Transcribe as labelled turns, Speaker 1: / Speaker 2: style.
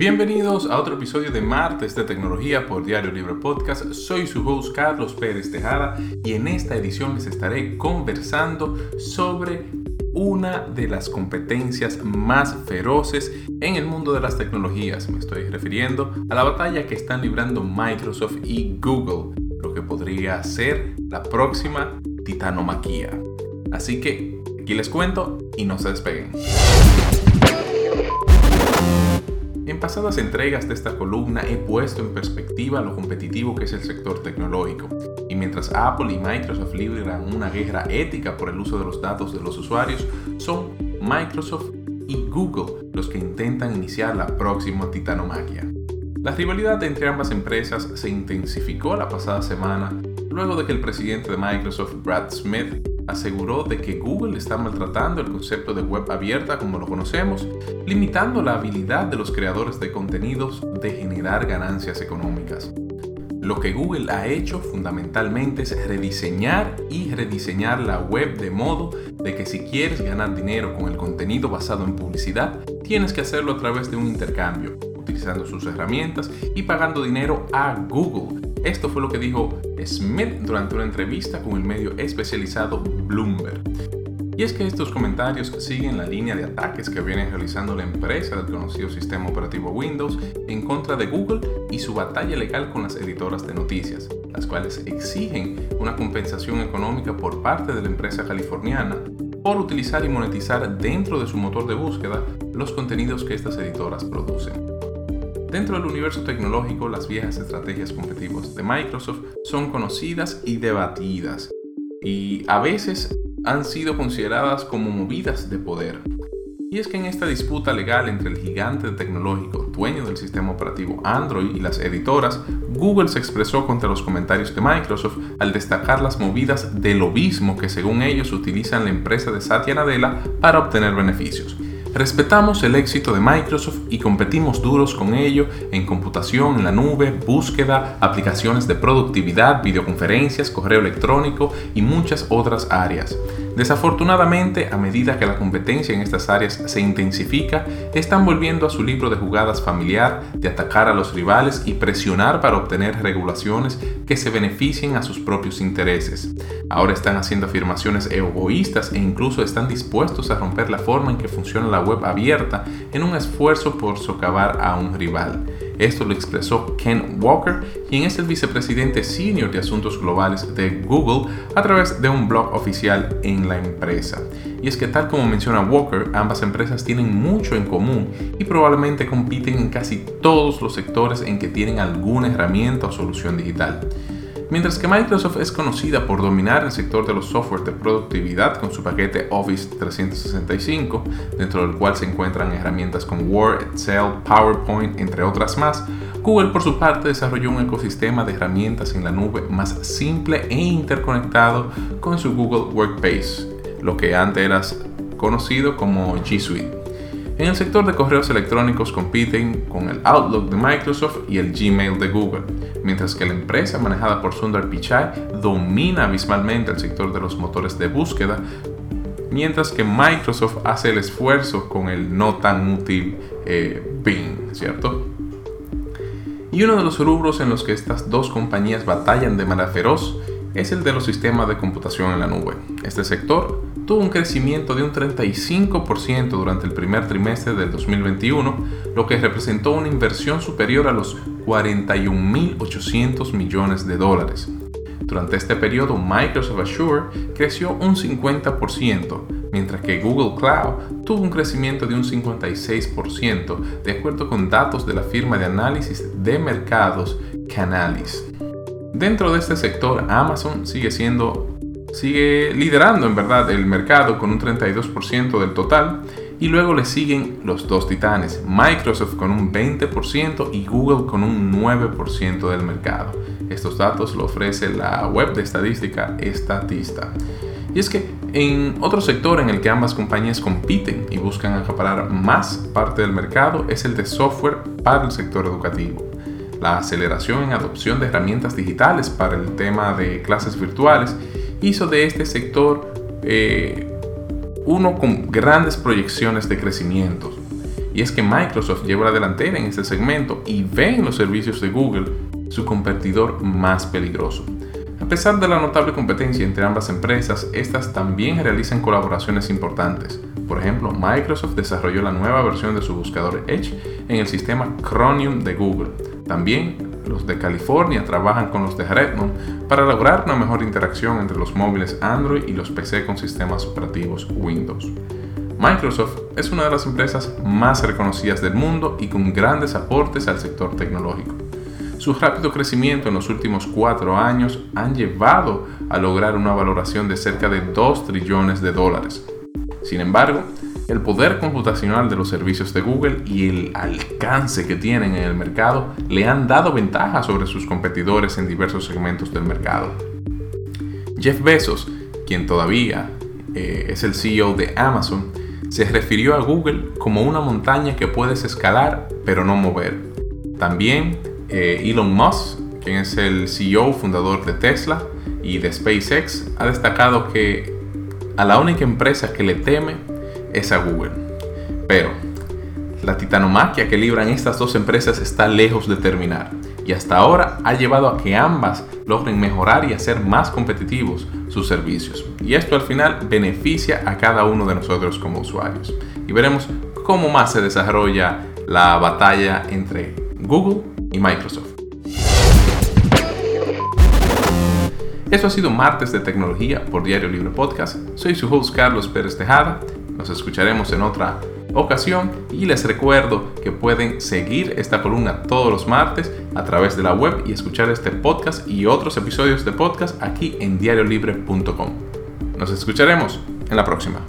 Speaker 1: Bienvenidos a otro episodio de Martes de Tecnología por Diario Libre Podcast. Soy su host Carlos Pérez Tejada y en esta edición les estaré conversando sobre una de las competencias más feroces en el mundo de las tecnologías. Me estoy refiriendo a la batalla que están librando Microsoft y Google, lo que podría ser la próxima titanomaquia. Así que aquí les cuento y no se despeguen. En pasadas entregas de esta columna he puesto en perspectiva lo competitivo que es el sector tecnológico, y mientras Apple y Microsoft libran una guerra ética por el uso de los datos de los usuarios, son Microsoft y Google los que intentan iniciar la próxima titanomaquia. La rivalidad entre ambas empresas se intensificó la pasada semana luego de que el presidente de Microsoft, Brad Smith, aseguró de que Google está maltratando el concepto de web abierta como lo conocemos, limitando la habilidad de los creadores de contenidos de generar ganancias económicas. Lo que Google ha hecho fundamentalmente es rediseñar y rediseñar la web de modo de que si quieres ganar dinero con el contenido basado en publicidad, tienes que hacerlo a través de un intercambio, utilizando sus herramientas y pagando dinero a Google. Esto fue lo que dijo Smith durante una entrevista con el medio especializado Bloomberg. Y es que estos comentarios siguen la línea de ataques que viene realizando la empresa del conocido sistema operativo Windows en contra de Google y su batalla legal con las editoras de noticias, las cuales exigen una compensación económica por parte de la empresa californiana por utilizar y monetizar dentro de su motor de búsqueda los contenidos que estas editoras producen. Dentro del universo tecnológico, las viejas estrategias competitivas de Microsoft son conocidas y debatidas, y a veces han sido consideradas como movidas de poder. Y es que en esta disputa legal entre el gigante tecnológico, dueño del sistema operativo Android y las editoras, Google se expresó contra los comentarios de Microsoft al destacar las movidas de lobismo que según ellos utilizan la empresa de Satya Nadella para obtener beneficios. Respetamos el éxito de Microsoft y competimos duros con ello en computación en la nube, búsqueda, aplicaciones de productividad, videoconferencias, correo electrónico y muchas otras áreas. Desafortunadamente, a medida que la competencia en estas áreas se intensifica, están volviendo a su libro de jugadas familiar de atacar a los rivales y presionar para obtener regulaciones que se beneficien a sus propios intereses. Ahora están haciendo afirmaciones egoístas e incluso están dispuestos a romper la forma en que funciona la web abierta en un esfuerzo por socavar a un rival. Esto lo expresó Ken Walker, quien es el vicepresidente senior de asuntos globales de Google, a través de un blog oficial en la empresa. Y es que tal como menciona Walker, ambas empresas tienen mucho en común y probablemente compiten en casi todos los sectores en que tienen alguna herramienta o solución digital. Mientras que Microsoft es conocida por dominar el sector de los software de productividad con su paquete Office 365, dentro del cual se encuentran herramientas como Word, Excel, PowerPoint, entre otras más, Google por su parte desarrolló un ecosistema de herramientas en la nube más simple e interconectado con su Google Workspace, lo que antes era conocido como G Suite. En el sector de correos electrónicos compiten con el Outlook de Microsoft y el Gmail de Google, mientras que la empresa manejada por Sundar Pichai domina abismalmente el sector de los motores de búsqueda, mientras que Microsoft hace el esfuerzo con el no tan útil eh, Bing, ¿cierto? Y uno de los rubros en los que estas dos compañías batallan de manera feroz es el de los sistemas de computación en la nube. Este sector tuvo un crecimiento de un 35% durante el primer trimestre del 2021, lo que representó una inversión superior a los 41.800 millones de dólares. Durante este periodo, Microsoft Azure creció un 50%, mientras que Google Cloud tuvo un crecimiento de un 56%, de acuerdo con datos de la firma de análisis de mercados Canalys. Dentro de este sector, Amazon sigue siendo sigue liderando en verdad el mercado con un 32% del total y luego le siguen los dos titanes, Microsoft con un 20% y Google con un 9% del mercado. Estos datos lo ofrece la web de estadística Statista. Y es que en otro sector en el que ambas compañías compiten y buscan acaparar más parte del mercado es el de software para el sector educativo. La aceleración en adopción de herramientas digitales para el tema de clases virtuales hizo de este sector eh, uno con grandes proyecciones de crecimiento. Y es que Microsoft lleva la delantera en este segmento y ve en los servicios de Google su competidor más peligroso. A pesar de la notable competencia entre ambas empresas, estas también realizan colaboraciones importantes. Por ejemplo, Microsoft desarrolló la nueva versión de su buscador Edge en el sistema Chromium de Google. También los de California trabajan con los de Redmond para lograr una mejor interacción entre los móviles Android y los PC con sistemas operativos Windows. Microsoft es una de las empresas más reconocidas del mundo y con grandes aportes al sector tecnológico. Su rápido crecimiento en los últimos cuatro años han llevado a lograr una valoración de cerca de 2 trillones de dólares. Sin embargo, el poder computacional de los servicios de Google y el alcance que tienen en el mercado le han dado ventaja sobre sus competidores en diversos segmentos del mercado. Jeff Bezos, quien todavía eh, es el CEO de Amazon, se refirió a Google como una montaña que puedes escalar pero no mover. También eh, Elon Musk, quien es el CEO fundador de Tesla y de SpaceX, ha destacado que a la única empresa que le teme es a Google. Pero la titanomaquia que libran estas dos empresas está lejos de terminar y hasta ahora ha llevado a que ambas logren mejorar y hacer más competitivos sus servicios. Y esto al final beneficia a cada uno de nosotros como usuarios. Y veremos cómo más se desarrolla la batalla entre Google y Microsoft. Esto ha sido Martes de Tecnología por Diario Libre Podcast. Soy su host Carlos Pérez Tejada. Nos escucharemos en otra ocasión y les recuerdo que pueden seguir esta columna todos los martes a través de la web y escuchar este podcast y otros episodios de podcast aquí en diariolibre.com. Nos escucharemos en la próxima.